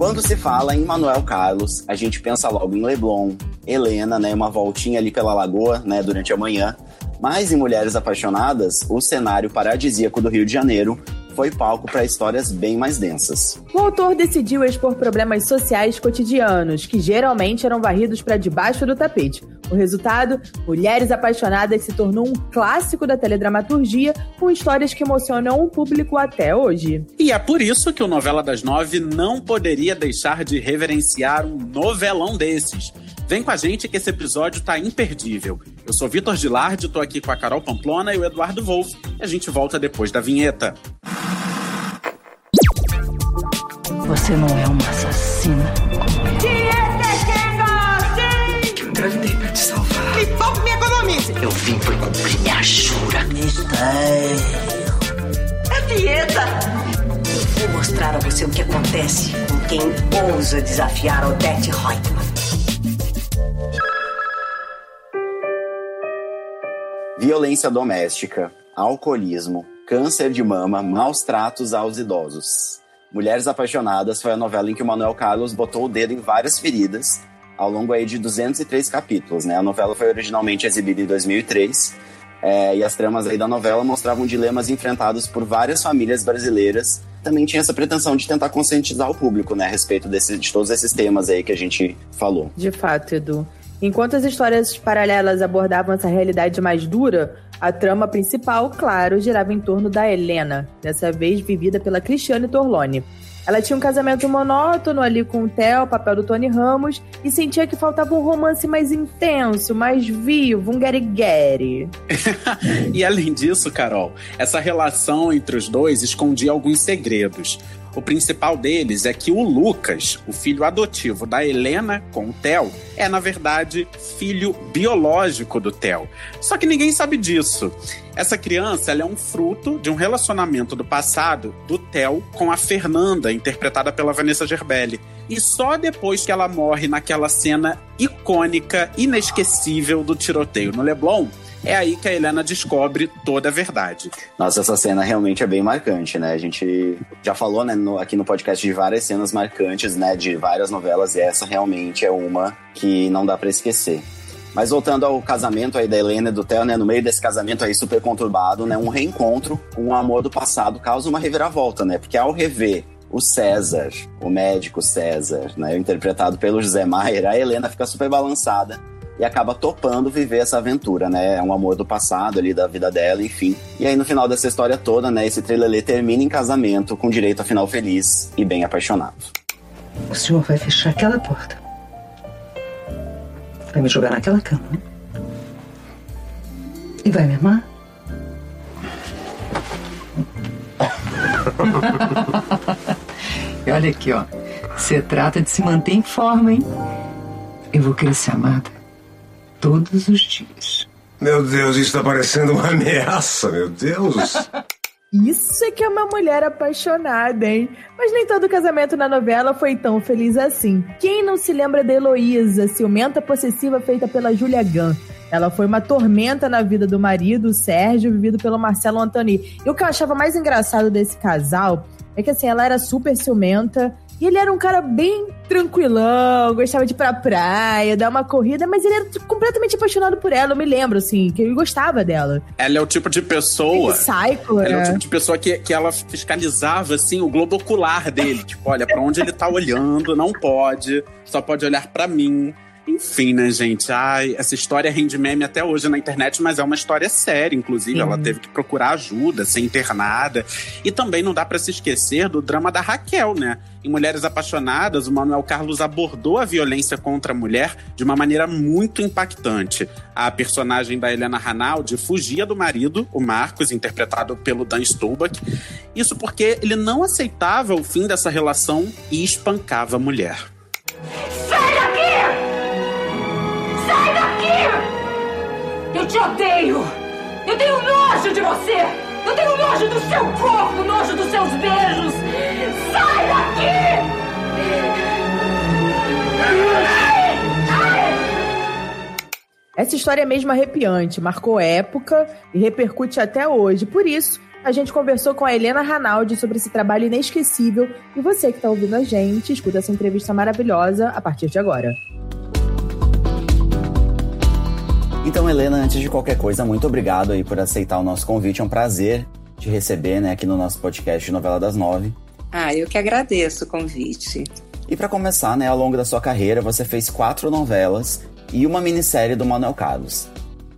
Quando se fala em Manuel Carlos, a gente pensa logo em Leblon, Helena, né, uma voltinha ali pela lagoa, né, durante a manhã. Mas em Mulheres Apaixonadas, o cenário paradisíaco do Rio de Janeiro foi palco para histórias bem mais densas. O autor decidiu expor problemas sociais cotidianos, que geralmente eram varridos para debaixo do tapete. O resultado? Mulheres Apaixonadas se tornou um clássico da teledramaturgia, com histórias que emocionam o público até hoje. E é por isso que o Novela das Nove não poderia deixar de reverenciar um novelão desses. Vem com a gente que esse episódio tá imperdível. Eu sou Vitor Gilardi, tô aqui com a Carol Pamplona e o Eduardo Wolff. E a gente volta depois da vinheta. Você não é uma assassina. Eu engravidei pra te salvar. Eu vim por cumprir minha jura. É dieta. Vou mostrar a você o que acontece com quem ousa desafiar Odette Reutemann. Violência doméstica, alcoolismo, câncer de mama, maus tratos aos idosos. Mulheres Apaixonadas foi a novela em que o Manuel Carlos botou o dedo em várias feridas ao longo aí de 203 capítulos, né? A novela foi originalmente exibida em 2003 é, e as tramas aí da novela mostravam dilemas enfrentados por várias famílias brasileiras. Também tinha essa pretensão de tentar conscientizar o público, né, a respeito desse, de todos esses temas aí que a gente falou. De fato, Edu. Enquanto as histórias paralelas abordavam essa realidade mais dura, a trama principal, claro, girava em torno da Helena, dessa vez vivida pela Cristiane Torlone. Ela tinha um casamento monótono ali com o Theo, papel do Tony Ramos, e sentia que faltava um romance mais intenso, mais vivo, um guerigueri. e além disso, Carol, essa relação entre os dois escondia alguns segredos. O principal deles é que o Lucas, o filho adotivo da Helena com o Theo, é na verdade filho biológico do Theo. Só que ninguém sabe disso. Essa criança é um fruto de um relacionamento do passado do Theo com a Fernanda, interpretada pela Vanessa Gerbelli. E só depois que ela morre naquela cena icônica, inesquecível do tiroteio no Leblon, é aí que a Helena descobre toda a verdade. Nossa, essa cena realmente é bem marcante, né? A gente já falou né, no, aqui no podcast de várias cenas marcantes, né? De várias novelas, e essa realmente é uma que não dá para esquecer. Mas voltando ao casamento aí da Helena e do Theo, né? No meio desse casamento aí super conturbado, né? Um reencontro com o amor do passado causa uma reviravolta, né? Porque ao rever o César, o médico César, né? Interpretado pelo José Maier, a Helena fica super balançada e acaba topando viver essa aventura, né? É um amor do passado ali, da vida dela, enfim. E aí, no final dessa história toda, né, esse trailer termina em casamento, com direito a final feliz e bem apaixonado. O senhor vai fechar aquela porta. Vai me jogar naquela cama. E vai me amar? e olha aqui, ó. Você trata de se manter em forma, hein? Eu vou querer ser amada todos os dias. Meu Deus, isso está parecendo uma ameaça, meu Deus. Isso é que é uma mulher apaixonada, hein? Mas nem todo casamento na novela foi tão feliz assim. Quem não se lembra da Heloísa, ciumenta possessiva feita pela Julia Gunn? Ela foi uma tormenta na vida do marido, o Sérgio, vivido pelo Marcelo Antoni. E o que eu achava mais engraçado desse casal é que assim, ela era super ciumenta e ele era um cara bem tranquilão, gostava de ir pra praia, dar uma corrida, mas ele era completamente apaixonado por ela. Eu me lembro, assim, que ele gostava dela. Ela é o tipo de pessoa. Psycho, ela é o né? tipo de pessoa que, que ela fiscalizava, assim, o globo ocular dele. tipo, olha, pra onde ele tá olhando, não pode, só pode olhar pra mim. Enfim, né, gente? Ai, essa história rende meme até hoje na internet, mas é uma história séria, inclusive. Sim. Ela teve que procurar ajuda, ser internada. E também não dá para se esquecer do drama da Raquel, né? Em Mulheres Apaixonadas, o Manuel Carlos abordou a violência contra a mulher de uma maneira muito impactante. A personagem da Helena Ranaldi fugia do marido, o Marcos, interpretado pelo Dan Stulbach. Isso porque ele não aceitava o fim dessa relação e espancava a mulher. Sai daqui! Sai daqui! Eu te odeio! Eu tenho nojo de você! Eu tenho nojo do seu corpo, nojo dos seus beijos! Sai daqui! Essa história é mesmo arrepiante, marcou época e repercute até hoje. Por isso, a gente conversou com a Helena Ranaldi sobre esse trabalho inesquecível e você que está ouvindo a gente, escuta essa entrevista maravilhosa a partir de agora. Então, Helena, antes de qualquer coisa, muito obrigado aí por aceitar o nosso convite. É um prazer te receber né, aqui no nosso podcast de Novela das Nove. Ah, eu que agradeço o convite. E para começar, né, ao longo da sua carreira, você fez quatro novelas e uma minissérie do Manuel Carlos.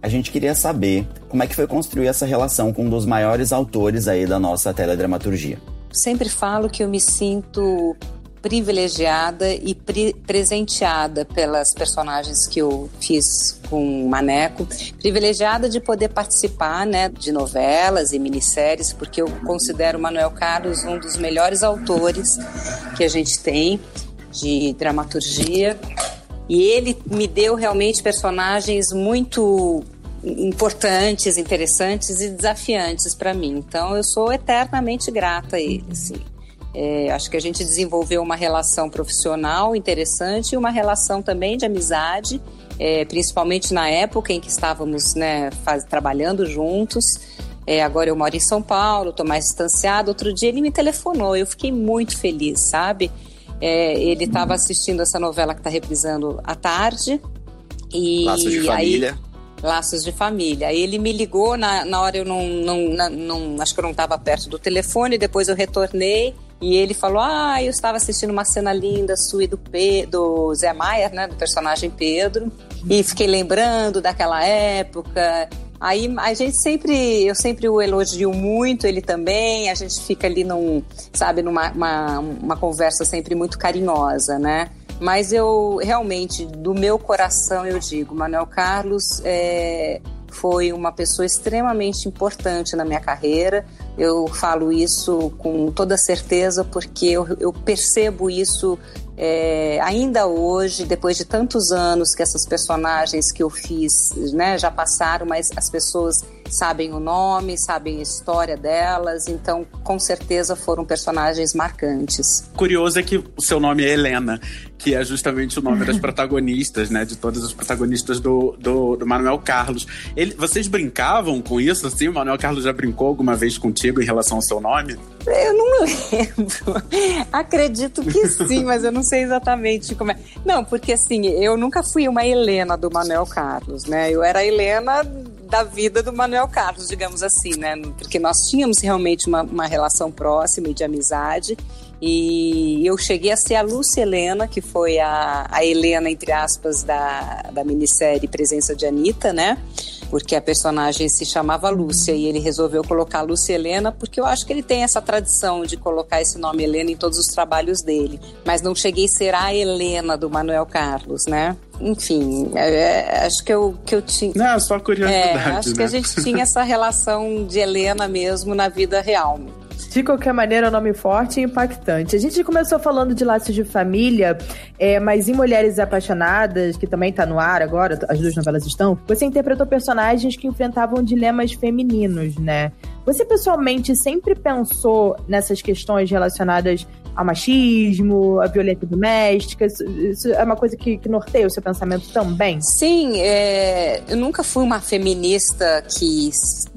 A gente queria saber como é que foi construir essa relação com um dos maiores autores aí da nossa teledramaturgia. Sempre falo que eu me sinto privilegiada e pre presenteada pelas personagens que eu fiz com o Maneco, privilegiada de poder participar, né, de novelas e minisséries, porque eu considero Manuel Carlos um dos melhores autores que a gente tem de dramaturgia. E ele me deu realmente personagens muito importantes, interessantes e desafiantes para mim. Então eu sou eternamente grata a ele. Assim. É, acho que a gente desenvolveu uma relação profissional interessante e uma relação também de amizade, é, principalmente na época em que estávamos né, faz, trabalhando juntos. É, agora eu moro em São Paulo, estou mais distanciado. Outro dia ele me telefonou, eu fiquei muito feliz, sabe? É, ele estava assistindo essa novela que está reprisando à tarde. E Laços de Família. Aí, Laços de Família. Aí ele me ligou, na, na hora eu não, não, não acho que eu não estava perto do telefone, depois eu retornei e ele falou: Ah, eu estava assistindo uma cena linda sua e do, Pe do Zé Maier, né? Do personagem Pedro. E fiquei lembrando daquela época. Aí a gente sempre, eu sempre o elogio muito, ele também. A gente fica ali num, sabe, numa uma, uma conversa sempre muito carinhosa, né? Mas eu realmente, do meu coração, eu digo, Manuel Carlos é, foi uma pessoa extremamente importante na minha carreira. Eu falo isso com toda certeza porque eu, eu percebo isso é, ainda hoje, depois de tantos anos que essas personagens que eu fiz né, já passaram, mas as pessoas sabem o nome, sabem a história delas, então com certeza foram personagens marcantes. Curioso é que o seu nome é Helena, que é justamente o nome das protagonistas, né? De todas as protagonistas do, do, do Manuel Carlos. Ele, vocês brincavam com isso, assim? O Manuel Carlos já brincou alguma vez contigo em relação ao seu nome? Eu não lembro. Acredito que sim, mas eu não sei exatamente como é. Não, porque assim, eu nunca fui uma Helena do Manuel Carlos, né? Eu era a Helena da vida do Manuel Carlos, digamos assim, né? Porque nós tínhamos realmente uma, uma relação próxima e de amizade. E eu cheguei a ser a Lúcia Helena, que foi a, a Helena, entre aspas, da, da minissérie Presença de Anitta, né? Porque a personagem se chamava Lúcia e ele resolveu colocar Lúcia Helena porque eu acho que ele tem essa tradição de colocar esse nome Helena em todos os trabalhos dele. Mas não cheguei a ser a Helena do Manuel Carlos, né? Enfim, é, é, acho que eu, que eu tinha. Não, só curiosidade. É, acho né? que a gente tinha essa relação de Helena mesmo na vida real. De qualquer maneira, é um nome forte e impactante. A gente começou falando de laços de família, é, mas em Mulheres Apaixonadas, que também está no ar agora, as duas novelas estão, você interpretou personagens que enfrentavam dilemas femininos, né? Você pessoalmente sempre pensou nessas questões relacionadas ao machismo, à violência doméstica? Isso, isso é uma coisa que, que, norteia o seu pensamento também? Sim, é, eu nunca fui uma feminista que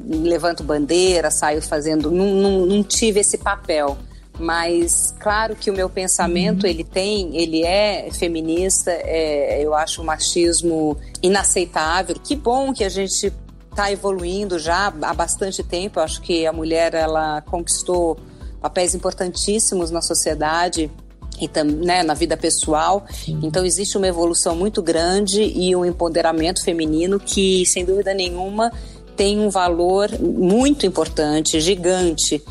levanto bandeira, saio fazendo. Não, não, não tive esse papel mas claro que o meu pensamento uhum. ele tem, ele é feminista, é, eu acho o machismo inaceitável. Que bom que a gente está evoluindo já há bastante tempo. Eu acho que a mulher ela conquistou papéis importantíssimos na sociedade e né, na vida pessoal. Então existe uma evolução muito grande e um empoderamento feminino que, sem dúvida nenhuma, tem um valor muito importante, gigante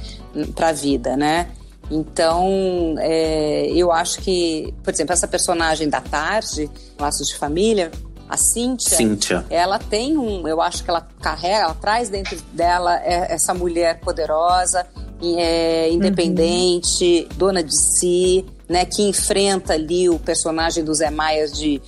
para a vida, né? Então, é, eu acho que, por exemplo, essa personagem da tarde, Laços de Família, a Cíntia, Cíntia, ela tem um, eu acho que ela carrega, ela traz dentro dela é, essa mulher poderosa, é, independente, uhum. dona de si, né, que enfrenta ali o personagem do Zé Maia de,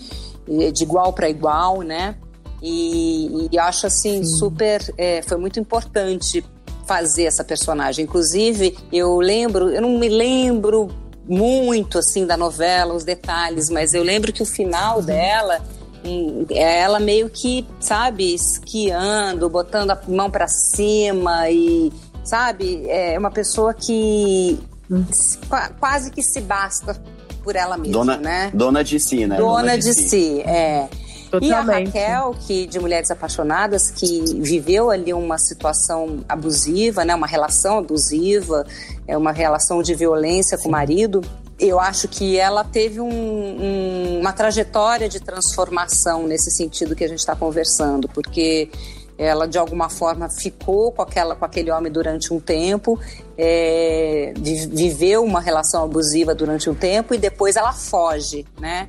de igual para igual, né? E, e acho assim Sim. super, é, foi muito importante fazer essa personagem. Inclusive, eu lembro, eu não me lembro muito assim da novela, os detalhes, mas eu lembro que o final uhum. dela hum, é ela meio que, sabe, esquiando, botando a mão para cima e sabe? É uma pessoa que quase que se basta por ela mesma, dona, né? Dona de si, né? Dona, dona de, de si. si, é. Totalmente. E a Raquel, que de Mulheres Apaixonadas, que viveu ali uma situação abusiva, né, uma relação abusiva, é uma relação de violência Sim. com o marido, eu acho que ela teve um, um, uma trajetória de transformação nesse sentido que a gente está conversando, porque ela de alguma forma ficou com, aquela, com aquele homem durante um tempo, é, viveu uma relação abusiva durante um tempo e depois ela foge, né?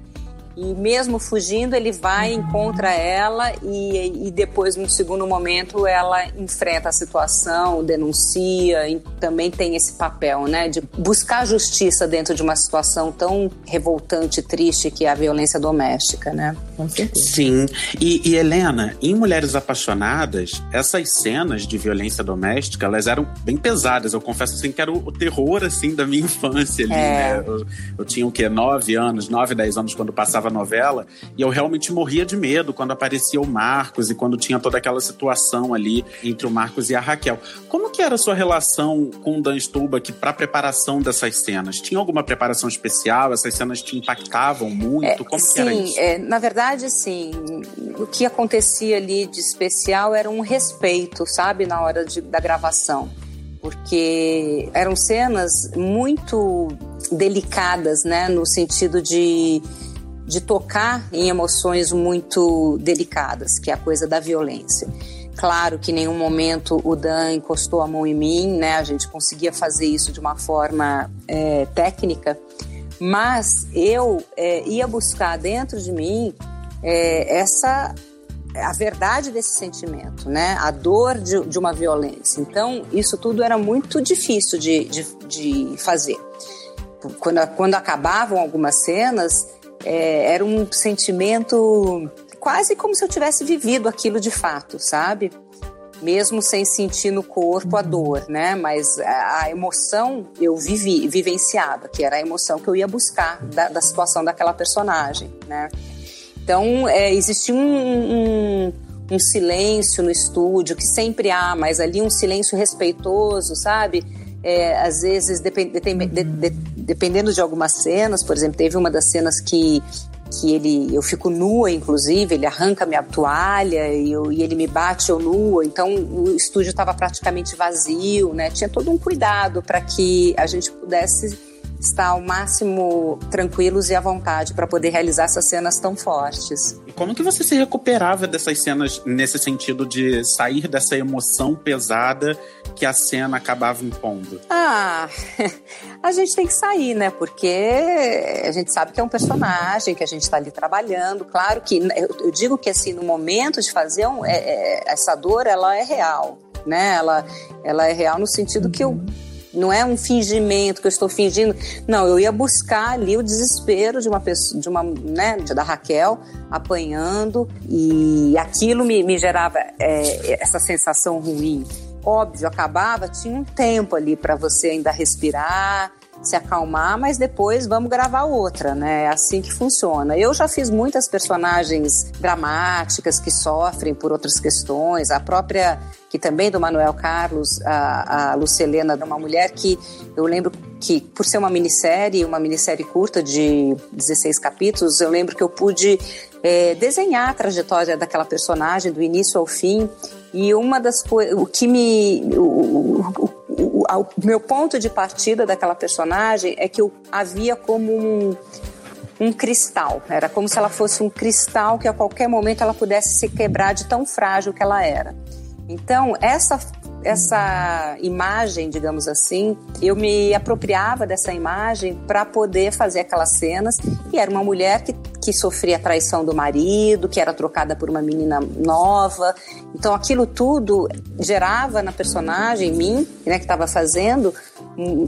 E mesmo fugindo, ele vai, encontra ela e, e depois, no segundo momento, ela enfrenta a situação, denuncia e também tem esse papel, né, de buscar justiça dentro de uma situação tão revoltante, triste que é a violência doméstica, né? Com certeza. Sim. E, e Helena, em Mulheres Apaixonadas, essas cenas de violência doméstica, elas eram bem pesadas. Eu confesso assim que era o, o terror assim da minha infância ali, é. né? Eu, eu tinha o quê? Nove anos, nove, dez anos quando passava novela, e eu realmente morria de medo quando aparecia o Marcos e quando tinha toda aquela situação ali entre o Marcos e a Raquel. Como que era a sua relação com o Dan Stubach para preparação dessas cenas? Tinha alguma preparação especial? Essas cenas te impactavam muito? É, Como sim, que era isso? É, na verdade, sim. O que acontecia ali de especial era um respeito, sabe, na hora de, da gravação porque eram cenas muito delicadas, né, no sentido de de tocar em emoções muito delicadas, que é a coisa da violência. Claro que em nenhum momento o Dan encostou a mão em mim, né? A gente conseguia fazer isso de uma forma é, técnica, mas eu é, ia buscar dentro de mim é, essa a verdade desse sentimento, né? A dor de, de, uma violência. Então isso tudo era muito difícil de, de, de fazer. Quando, quando acabavam algumas cenas, é, era um sentimento quase como se eu tivesse vivido aquilo de fato, sabe? Mesmo sem sentir no corpo a dor, né? Mas a, a emoção eu vivi, vivenciava, que era a emoção que eu ia buscar da, da situação daquela personagem, né? Então, é, existia um, um, um silêncio no estúdio, que sempre há, mas ali um silêncio respeitoso, sabe? É, às vezes, depend, de, de, dependendo de algumas cenas, por exemplo, teve uma das cenas que que ele eu fico nua inclusive ele arranca minha toalha e, eu, e ele me bate eu nua então o estúdio estava praticamente vazio né? Tinha todo um cuidado para que a gente pudesse estar ao máximo tranquilos e à vontade para poder realizar essas cenas tão fortes. E como que você se recuperava dessas cenas nesse sentido de sair dessa emoção pesada que a cena acabava impondo? Ah, a gente tem que sair, né? Porque a gente sabe que é um personagem, que a gente está ali trabalhando. Claro que eu, digo que assim, no momento de fazer um, é, é, essa dor, ela é real, né? Ela, ela é real no sentido que eu não é um fingimento que eu estou fingindo. Não, eu ia buscar ali o desespero de uma pessoa, de uma, né, da Raquel apanhando e aquilo me, me gerava é, essa sensação ruim. Óbvio, acabava, tinha um tempo ali para você ainda respirar, se acalmar, mas depois vamos gravar outra, né? É assim que funciona. Eu já fiz muitas personagens dramáticas que sofrem por outras questões, a própria que também do Manuel Carlos, a, a Lucelena, uma mulher que eu lembro que, por ser uma minissérie, uma minissérie curta de 16 capítulos, eu lembro que eu pude é, desenhar a trajetória daquela personagem do início ao fim. E uma das coisas, o que me. O, o, o, o, meu ponto de partida daquela personagem é que eu havia como um, um cristal. Era como se ela fosse um cristal que a qualquer momento ela pudesse se quebrar de tão frágil que ela era. Então, essa essa imagem, digamos assim, eu me apropriava dessa imagem para poder fazer aquelas cenas. E era uma mulher que, que sofria a traição do marido, que era trocada por uma menina nova. Então aquilo tudo gerava na personagem, em mim, né, que estava fazendo,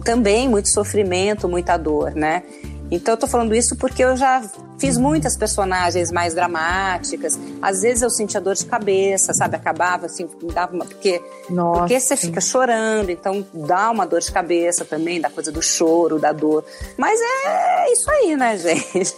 também muito sofrimento, muita dor, né? Então eu tô falando isso porque eu já fiz muitas personagens mais dramáticas. Às vezes eu sentia dor de cabeça, sabe? Acabava assim, dava uma. Porque, porque você fica chorando, então dá uma dor de cabeça também, da coisa do choro, da dor. Mas é isso aí, né, gente?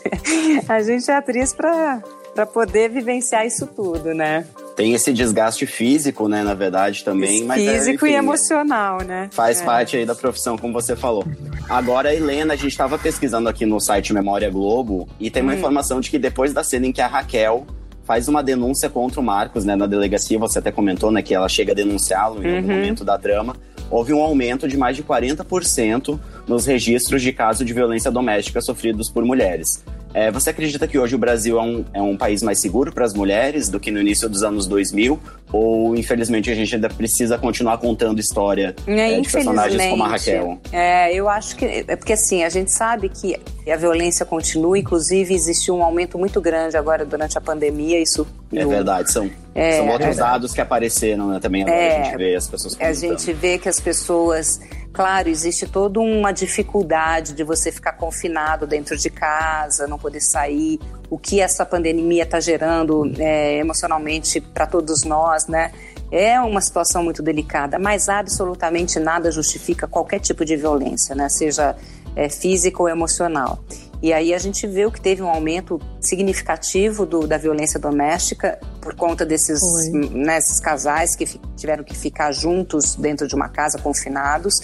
A gente é atriz pra, pra poder vivenciar isso tudo, né? Tem esse desgaste físico, né, na verdade, também. Mas é, Físico enfim, e emocional, né? Faz É. parte aí da profissão, como você falou. Agora, Helena, a gente estava pesquisando aqui no site Memória Globo e tem uma Hum. informação de que depois da cena em que a Raquel faz uma denúncia contra o Marcos, né, na delegacia, você até comentou, né, que ela chega a denunciá-lo em algum Uhum. momento da trama, houve um aumento de mais de 40% nos registros de casos de violência doméstica sofridos por mulheres. É, você acredita que hoje o Brasil é um, é um país mais seguro para as mulheres do que no início dos anos 2000? Ou, infelizmente, a gente ainda precisa continuar contando história É, é, de personagens como a. Raquel? É, eu acho que. É porque assim, a gente sabe que a violência continua, inclusive existiu um aumento muito grande agora durante a pandemia. Isso. É no- verdade, são, É, são outros dados que apareceram né, também. Agora É, a gente vê as pessoas A comentando. gente vê que as pessoas. Claro, existe toda uma dificuldade de você ficar confinado dentro de casa, não poder sair. O que essa pandemia está gerando é, emocionalmente para todos nós, né? É uma situação muito delicada, mas absolutamente nada justifica qualquer tipo de violência, né? Seja é, física ou emocional. E aí a gente viu que teve um aumento significativo do- da violência doméstica por conta desses, né, casais que tiveram que ficar juntos dentro de uma casa, confinados.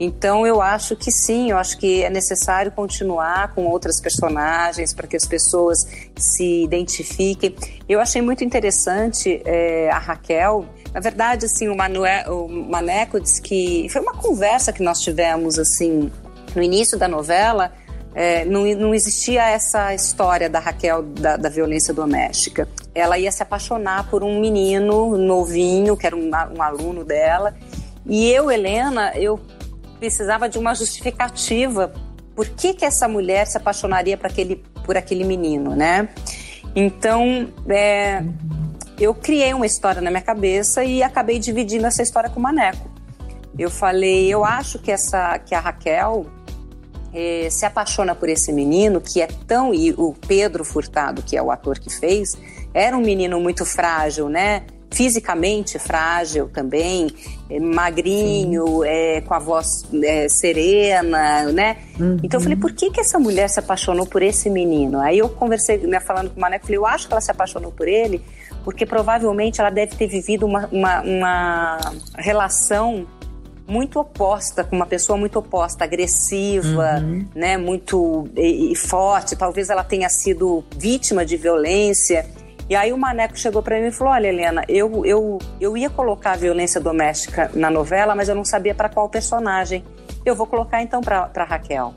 Então eu acho que sim, eu acho que é necessário continuar com outras personagens para que as pessoas se identifiquem. Eu achei muito interessante é, a Raquel. Na verdade, assim, o, Manuel, o Maneco disse que foi uma conversa que nós tivemos assim no início da novela. é, não, não existia essa história da Raquel da, da violência doméstica. Ela ia se apaixonar por um menino novinho, que era um, um aluno dela. E eu, Helena, eu precisava de uma justificativa. Por que, que essa mulher se apaixonaria por aquele, por aquele menino, né? Então, é, eu criei uma história na minha cabeça e acabei dividindo essa história com o Maneco. Eu falei, eu acho que essa que a Raquel eh, se apaixona por esse menino que é tão e o Pedro Furtado, que é o ator que fez, era um menino muito frágil, né? Fisicamente frágil também, eh, magrinho, eh, com a voz eh, serena, né? Então eu falei, por que, que essa mulher se apaixonou por esse menino? Aí eu conversei, né, falando com o Maneco, falei, eu acho que ela se apaixonou por ele porque provavelmente ela deve ter vivido uma, uma, uma relação muito oposta, com uma pessoa muito oposta, agressiva, né, muito e, e forte. Talvez ela tenha sido vítima de violência. E aí o Maneco chegou para mim e falou: Olha, Helena, eu, eu, eu ia colocar a violência doméstica na novela, mas eu não sabia para qual personagem. Eu vou colocar então para Raquel.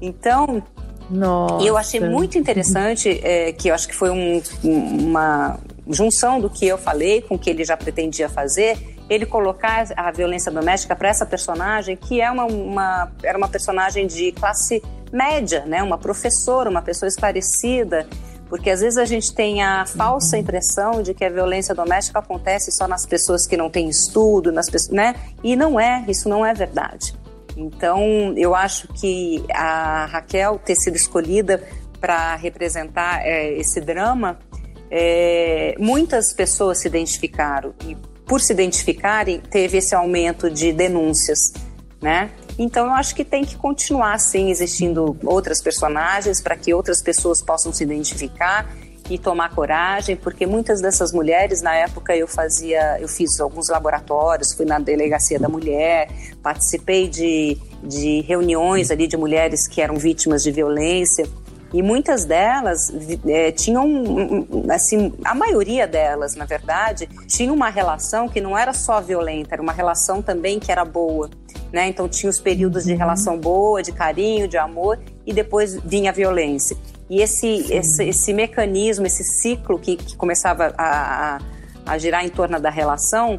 Então, Nossa. e eu achei muito interessante, é, que eu acho que foi um- uma junção do que eu falei com o que ele já pretendia fazer, ele colocar a violência doméstica para essa personagem, que é uma, uma- era uma personagem de classe média, né? uma professora, uma pessoa esclarecida, porque às vezes a gente tem a falsa impressão de que a violência doméstica acontece só nas pessoas que não têm estudo, nas pessoas, né? E não é, isso não é verdade. Então, eu acho que a Raquel ter sido escolhida para representar é, esse drama, é, muitas pessoas se identificaram e, por se identificarem, teve esse aumento de denúncias, né? Então, eu acho que tem que continuar, sim, existindo outras personagens para que outras pessoas possam se identificar e tomar coragem, porque muitas dessas mulheres, na época eu fazia, eu fiz alguns laboratórios, fui na delegacia da mulher, participei de, de reuniões ali de mulheres que eram vítimas de violência e muitas delas eh, tinham, assim, a maioria delas, na verdade, tinha uma relação que não era só violenta, era uma relação também que era boa, né? Então tinha os períodos de relação boa, de carinho, de amor e depois vinha a violência. E esse, esse, esse mecanismo, esse ciclo que, que começava a, a, a girar em torno da relação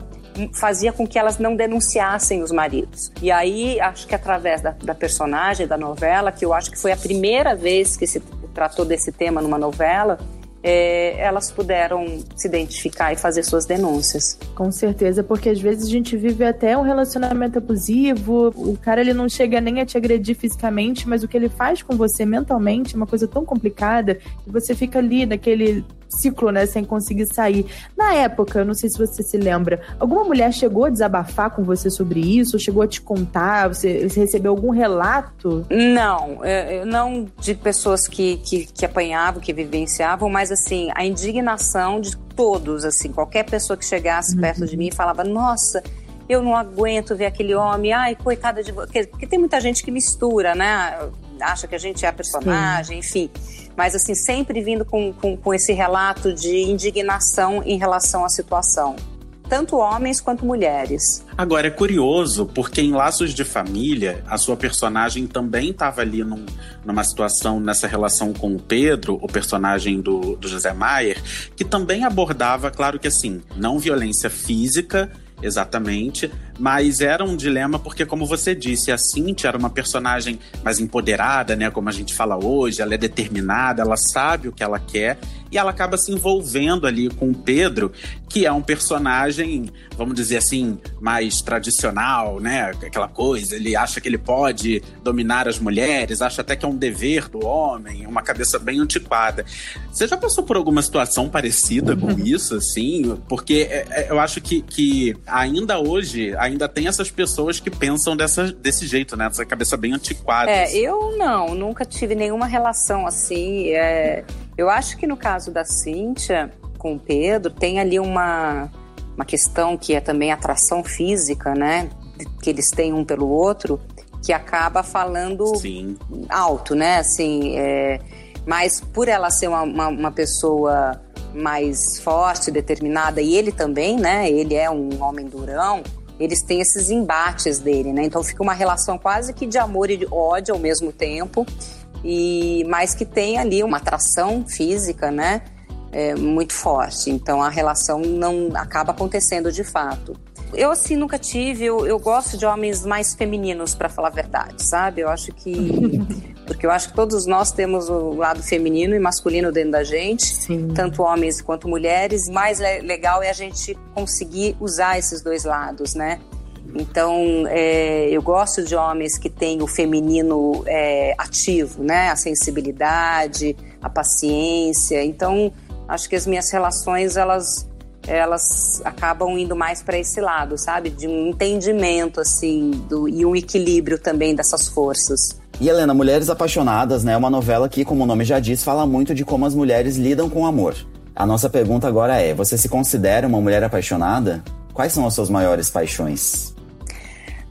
fazia com que elas não denunciassem os maridos. E aí, acho que através da, da personagem da novela, que eu acho que foi a primeira vez que se tratou desse tema numa novela, é, elas puderam se identificar e fazer suas denúncias. Com certeza, porque às vezes a gente vive até um relacionamento abusivo, o cara ele não chega nem a te agredir fisicamente, mas o que ele faz com você mentalmente é uma coisa tão complicada que você fica ali naquele ciclo, né, sem conseguir sair. Na época, eu não sei se você se lembra, alguma mulher chegou a desabafar com você sobre isso? Chegou a te contar? Você, você recebeu algum relato? Não, é, é, não de pessoas que, que, que apanhavam, que vivenciavam, mas assim, a indignação de todos, assim, qualquer pessoa que chegasse Uhum. perto de mim falava, nossa, eu não aguento ver aquele homem, ai, coitada de você. Porque tem muita gente que mistura, né? Acha que a gente é a personagem, enfim. Mas, assim, sempre vindo com, com, com esse relato de indignação em relação à situação. Tanto homens quanto mulheres. Agora é curioso, porque em Laços de Família, a sua personagem também estava ali num- numa situação, nessa relação com o Pedro, o personagem do, do José Maier, que também abordava, claro que assim, não violência física, exatamente, mas era um dilema porque, como você disse, a Cintia era uma personagem mais empoderada, né? Como a gente fala hoje, ela é determinada, ela sabe o que ela quer e ela acaba se envolvendo ali com o Pedro, que é um personagem, vamos dizer assim, mais tradicional, né? Aquela coisa, ele acha que ele pode dominar as mulheres, acha até que é um dever do homem, uma cabeça bem antiquada. Você já passou por alguma situação parecida com isso, assim? Porque é, é, eu acho que, que ainda hoje, ainda tem essas pessoas que pensam dessa, desse jeito, né? Essa cabeça bem antiquada. É, assim. eu não, nunca tive nenhuma relação assim. é, eu acho que no caso da Cíntia com o Pedro, tem ali uma, uma questão que é também atração física, né? Que eles têm um pelo outro, que acaba falando Sim. alto, né? Assim, é, mas por ela ser uma, uma, uma pessoa mais forte, determinada, e ele também, né? Ele é um homem durão. Eles têm esses embates dele, né? Então fica uma relação quase que de amor e de ódio ao mesmo tempo, e mas que tem ali uma atração física, né? É, muito forte. Então a relação não acaba acontecendo de fato. Eu, assim, nunca tive. Eu, eu gosto de homens mais femininos, para falar a verdade, sabe? Eu acho que. Porque eu acho que todos nós temos o lado feminino e masculino dentro da gente, Sim. tanto homens quanto mulheres. O mais le- legal é a gente conseguir usar esses dois lados, né? Então, é, eu gosto de homens que têm o feminino é, ativo, né? A sensibilidade, a paciência. Então, acho que as minhas relações, elas elas acabam indo mais para esse lado, sabe? De um entendimento, assim, do, e um equilíbrio também dessas forças. E Helena, Mulheres Apaixonadas, né? É uma novela que, como o nome já diz, fala muito de como as mulheres lidam com o amor. A nossa pergunta agora é: você se considera uma mulher apaixonada? Quais são as suas maiores paixões?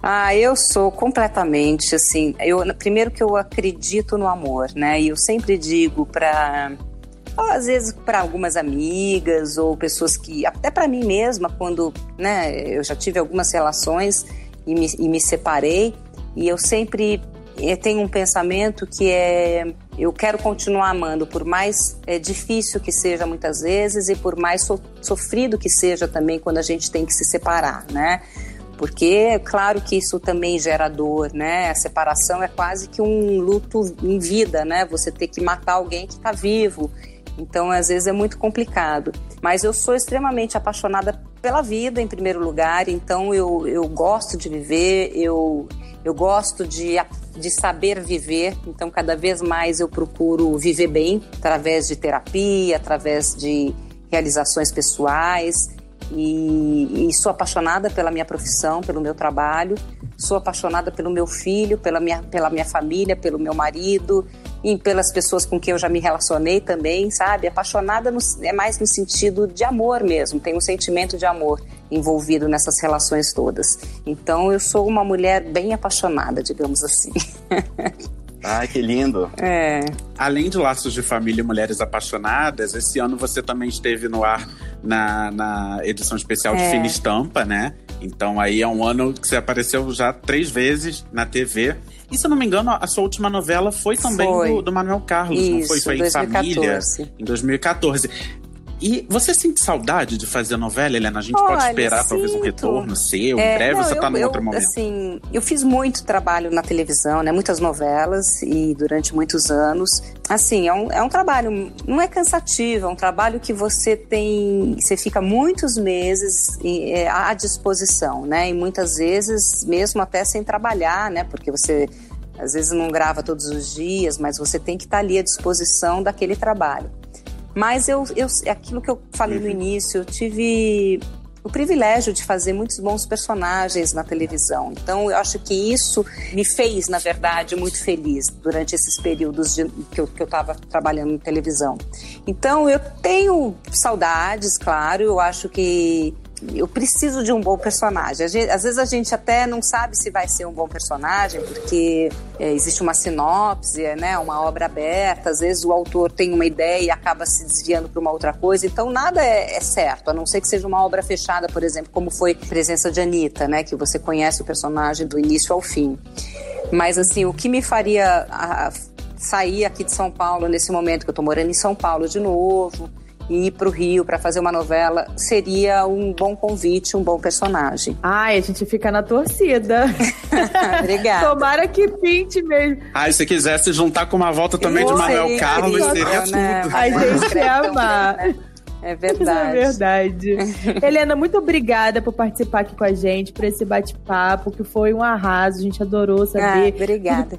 Ah, eu sou completamente assim. Eu primeiro que eu acredito no amor, né? E eu sempre digo para às vezes para algumas amigas ou pessoas que até para mim mesma quando, né? Eu já tive algumas relações e me, e me separei e eu sempre eu tenho um pensamento que é eu quero continuar amando por mais é, difícil que seja muitas vezes e por mais so, sofrido que seja também quando a gente tem que se separar, né? Porque, claro que isso também gera dor, né? A separação é quase que um luto em vida, né? Você ter que matar alguém que está vivo. Então, às vezes é muito complicado. Mas eu sou extremamente apaixonada pela vida, em primeiro lugar. Então, eu, eu gosto de viver, eu, eu gosto de, de saber viver. Então, cada vez mais eu procuro viver bem, através de terapia, através de realizações pessoais. E, e, sou apaixonada pela minha profissão, pelo meu trabalho, sou apaixonada pelo meu filho, pela minha, pela minha família, pelo meu marido e pelas pessoas com quem eu já me relacionei também, sabe? Apaixonada no, é mais no sentido de amor mesmo, tem um sentimento de amor envolvido nessas relações todas. Então eu sou uma mulher bem apaixonada, digamos assim. Ai, que lindo. É. Além de Laços de Família e Mulheres Apaixonadas, esse ano você também esteve no ar na, na edição especial de É. Fina Estampa, né? Então aí é um ano que você apareceu já três vezes na TV. E se eu não me engano, a sua última novela foi também Foi. Do, do Manuel Carlos, não Isso, foi? Foi em 2014. Família, em 2014. E você sente saudade de fazer novela, Helena? A gente Olha, pode esperar talvez um sinto. retorno seu? É, em breve não, você tá eu- num outro momento. Assim, eu fiz muito trabalho na televisão, né? Muitas novelas e durante muitos anos. Assim, é um, é um trabalho, não é cansativo, é um trabalho que você tem, você fica muitos meses é, à disposição, né? E muitas vezes, mesmo até sem trabalhar, né? Porque você às vezes não grava todos os dias, mas você tem que estar ali à disposição daquele trabalho. Mas eu, eu aquilo que eu falei no início, eu tive o privilégio de fazer muitos bons personagens na televisão. Então, eu acho que isso me fez, na verdade, muito feliz durante esses períodos de, que eu estava trabalhando em televisão. Então, eu tenho saudades, claro, eu acho que eu preciso de um bom personagem. Às vezes a gente até não sabe se vai ser um bom personagem, porque é, existe uma sinopse, né, uma obra aberta, às vezes o autor tem uma ideia e acaba se desviando para uma outra coisa, então nada é, é, certo, a não ser que seja uma obra fechada, por exemplo, como foi a Presença de Anitta, né, que você conhece o personagem do início ao fim. Mas, assim, o que me faria a, sair aqui de São Paulo nesse momento que eu estou morando em São Paulo de novo, e ir para o Rio para fazer uma novela seria um bom convite, um bom personagem. Ai, a gente fica na torcida. Obrigada. Tomara que pinte mesmo. Ai, se quiser se juntar com uma volta também de Manuel Carlos, seria né? tudo. A gente ia amar. É verdade. É verdade. Helena, muito obrigada por participar aqui com a gente, por esse bate-papo, que foi um arraso. A gente adorou saber. Ah, obrigada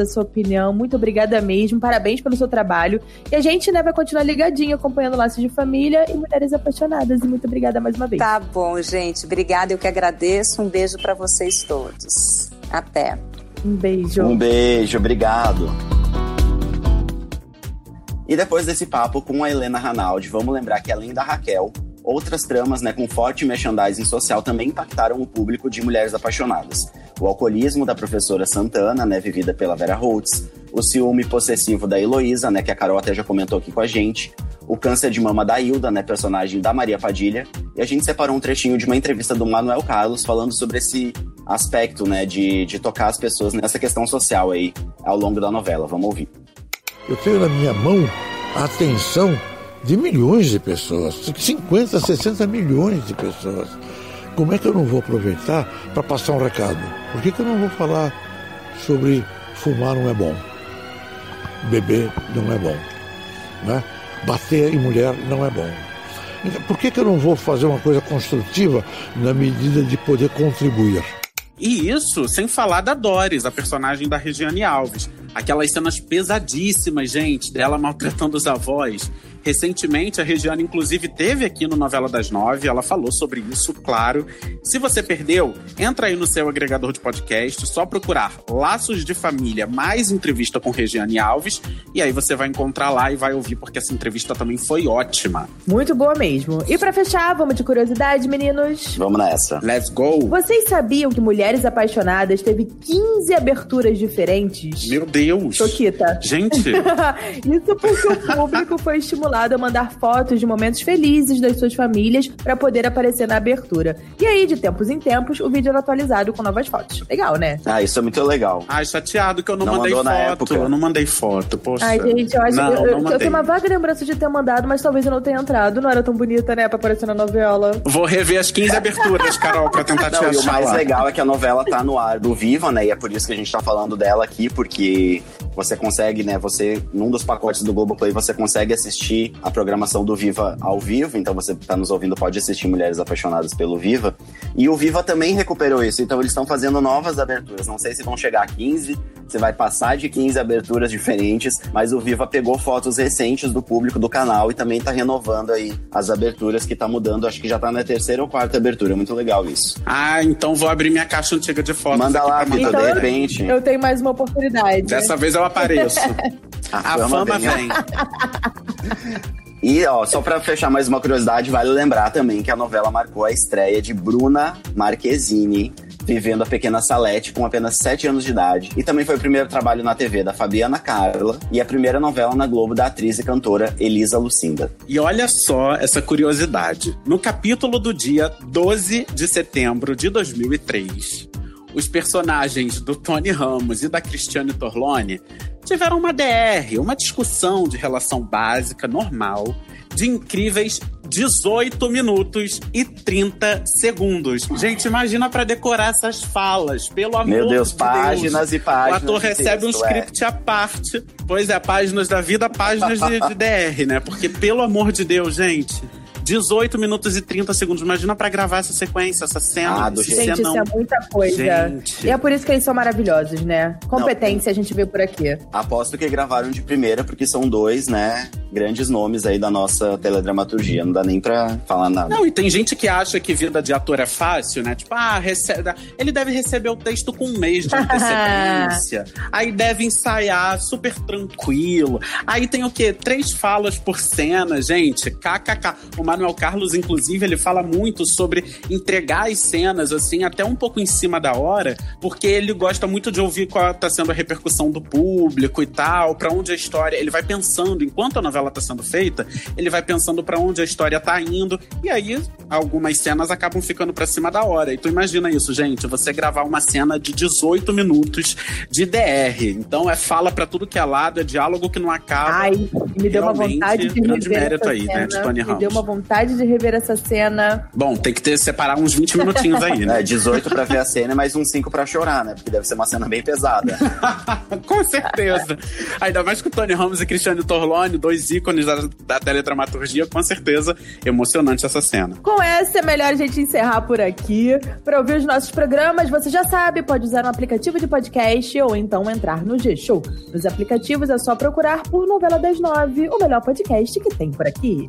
a sua opinião. Muito obrigada mesmo. Parabéns pelo seu trabalho. E a gente né, vai continuar ligadinho, acompanhando Laços de Família e Mulheres Apaixonadas. E muito obrigada mais uma vez. Tá bom, gente. Obrigada, eu que agradeço. Um beijo para vocês todos. Até. Um beijo. Um beijo, obrigado. E depois desse papo com a Helena Ranaldi, vamos lembrar que além da Raquel, outras tramas né, com forte merchandising social também impactaram o público de Mulheres Apaixonadas. O alcoolismo da professora Santana, né, vivida pela Vera Holtz, o ciúme possessivo da Heloísa, né, que a Carol até já comentou aqui com a gente, o câncer de mama da Hilda, né, personagem da Maria Padilha, e a gente separou um trechinho de uma entrevista do Manuel Carlos falando sobre esse aspecto, né, de, de tocar as pessoas nessa questão social aí ao longo da novela. Vamos ouvir. Eu tenho na minha mão a atenção de milhões de pessoas, 50, 60 milhões de pessoas. Como é que eu não vou aproveitar para passar um recado? Por que, que eu não vou falar sobre fumar não é bom? Beber não é bom. Né? Bater em mulher não é bom. Então, por que, que eu não vou fazer uma coisa construtiva na medida de poder contribuir? E isso sem falar da Doris, a personagem da Regiane Alves. Aquelas cenas pesadíssimas, gente, dela maltratando os avós. Recentemente, a Regiane, inclusive, teve aqui no Novela das Nove, ela falou sobre isso, claro. Se você perdeu, entra aí no seu agregador de podcast, só procurar Laços de Família mais entrevista com Regiane Alves, e aí você vai encontrar lá e vai ouvir, porque essa entrevista também foi ótima. Muito boa mesmo. E para fechar, vamos de curiosidade, meninos? Vamos nessa. Let's go! Vocês sabiam que Mulheres Apaixonadas teve 15 aberturas diferentes? Meu Deus! Choquita. Gente! isso porque o público foi estimulado a mandar fotos de momentos felizes das suas famílias para poder aparecer na abertura. E aí, de tempos em tempos, o vídeo era atualizado com novas fotos. Legal, né? Ah, isso é muito legal. Ai, chateado que eu não, não mandei foto. Eu não mandei foto, poxa. Ai, gente, eu acho não, que eu, eu, tenho uma vaga lembrança de ter mandado, mas talvez eu não tenha entrado. Não era tão bonita, né, pra aparecer na novela. Vou rever as 15 aberturas, Carol, pra tentar te não, achar. E o mais legal é que a novela tá no ar do Viva, né? E é por isso que a gente tá falando dela aqui, porque você consegue, né? Você, num dos pacotes do Globoplay, você consegue assistir a programação do Viva ao vivo, então você está nos ouvindo pode assistir Mulheres Apaixonadas pelo Viva. E o Viva também recuperou isso, então eles estão fazendo novas aberturas. Não sei se vão chegar a 15, se vai passar de 15 aberturas diferentes, mas o Viva pegou fotos recentes do público do canal e também está renovando aí as aberturas que está mudando. Acho que já está na terceira ou quarta abertura. Muito legal isso. Ah, então vou abrir minha caixa antiga de fotos. Manda lá, Vitor, então, de repente. Eu tenho mais uma oportunidade. Dessa vez eu apareço. a, a fama, fama vem. vem. E, ó, só para fechar mais uma curiosidade, vale lembrar também que a novela marcou a estreia de Bruna Marquezine, vivendo a pequena Salete com apenas 7 anos de idade. E também foi o primeiro trabalho na TV da Fabiana Carla e a primeira novela na Globo da atriz e cantora Elisa Lucinda. E olha só essa curiosidade. No capítulo do dia 12 de setembro de 2003, os personagens do Tony Ramos e da Cristiane Torlone tiveram uma DR, uma discussão de relação básica, normal, de incríveis 18 minutos e 30 segundos. Gente, imagina para decorar essas falas, pelo amor Meu Deus, de páginas Deus. e páginas. O ator recebe texto, um script é. à parte. Pois é, páginas da vida, páginas de, de DR, né? Porque, pelo amor de Deus, gente. 18 minutos e 30 segundos. Imagina pra gravar essa sequência, essa cena. Ah, do Gente, cenão. isso é muita coisa. Gente. E é por isso que eles são maravilhosos, né? Competência a gente vê por aqui. Aposto que gravaram de primeira, porque são dois, né, grandes nomes aí da nossa teledramaturgia. Não dá nem pra falar nada. Não, e tem gente que acha que vida de ator é fácil, né? Tipo, ah, recebe, ele deve receber o texto com um mês de antecedência. aí deve ensaiar super tranquilo. Aí tem o quê? Três falas por cena, gente. KKK. O Manuel Carlos, inclusive, ele fala muito sobre entregar as cenas, assim, até um pouco em cima da hora, porque ele gosta muito de ouvir qual tá sendo a repercussão do público e tal, pra onde a história. Ele vai pensando, enquanto a novela tá sendo feita, ele vai pensando pra onde a história tá indo. E aí, algumas cenas acabam ficando pra cima da hora. E tu imagina isso, gente, você gravar uma cena de 18 minutos de DR. Então é fala pra tudo que é lado, é diálogo que não acaba. Ai, me deu uma vontade de grande mérito aí, cena. né, de Tony me Ramos. deu uma vontade de rever essa cena. Bom, tem que ter separar uns 20 minutinhos aí, né? É, 18 pra ver a cena e mais uns 5 pra chorar, né? Porque deve ser uma cena bem pesada. Com certeza. Ainda mais com Tony Ramos e Cristiano Torlone, dois ícones da, da teledramaturgia, com certeza emocionante essa cena. Com essa, é melhor a gente encerrar por aqui. Para ouvir os nossos programas, você já sabe, pode usar um aplicativo de podcast ou então entrar no G-Show. Nos aplicativos é só procurar por Novela das Nove, o melhor podcast que tem por aqui.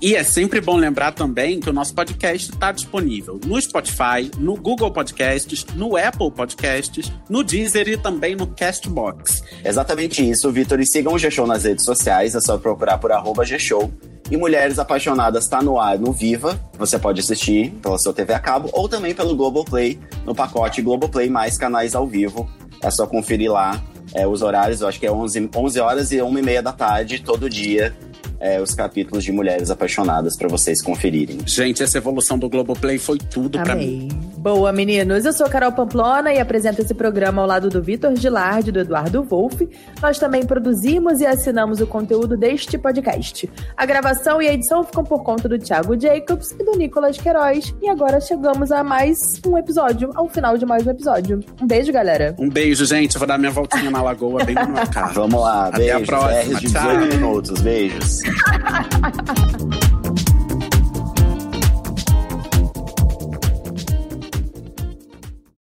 E é sempre bom lembrar também que o nosso podcast está disponível no Spotify, no Google Podcasts, no Apple Podcasts, no Deezer e também no Castbox. Exatamente isso, Vitor. E sigam o G-Show nas redes sociais, é só procurar por arroba G-Show. E Mulheres Apaixonadas tá no ar no Viva. Você pode assistir pela sua TV a cabo ou também pelo Globoplay, no pacote Globoplay mais canais ao vivo. É só conferir lá é, os horários, eu acho que é 11, 11 horas e 1 e meia da tarde, todo dia, é, os capítulos de Mulheres Apaixonadas para vocês conferirem. Gente, essa evolução do Globoplay foi tudo pra mim. Boa, meninos. Eu sou Carol Pamplona e apresento esse programa ao lado do Vitor Gilardi e do Eduardo Wolff. Nós também produzimos e assinamos o conteúdo deste podcast. A gravação e a edição ficam por conta do Thiago Jacobs e do Nicolas Queiroz. E agora chegamos a mais um episódio, ao final de mais um episódio. Um beijo, galera. Um beijo, gente. Vou dar minha voltinha na lagoa bem no meu carro. Vamos lá, Até a beijos. próxima. R's de Tchau. 18 minutos, beijos. Ha ha ha ha ha!